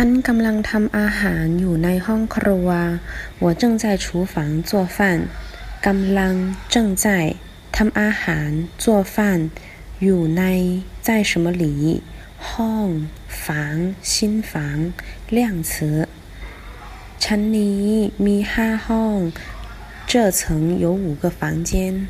ันกำลังทำอาหารอยู่ในห้องครัว我正在厨房做饭กำลัง正在ทำอาหาร做饭อยู่ใน在什么里ห้อง房新房量词ชั้นนี้มีห้าห้อง这层有五个房间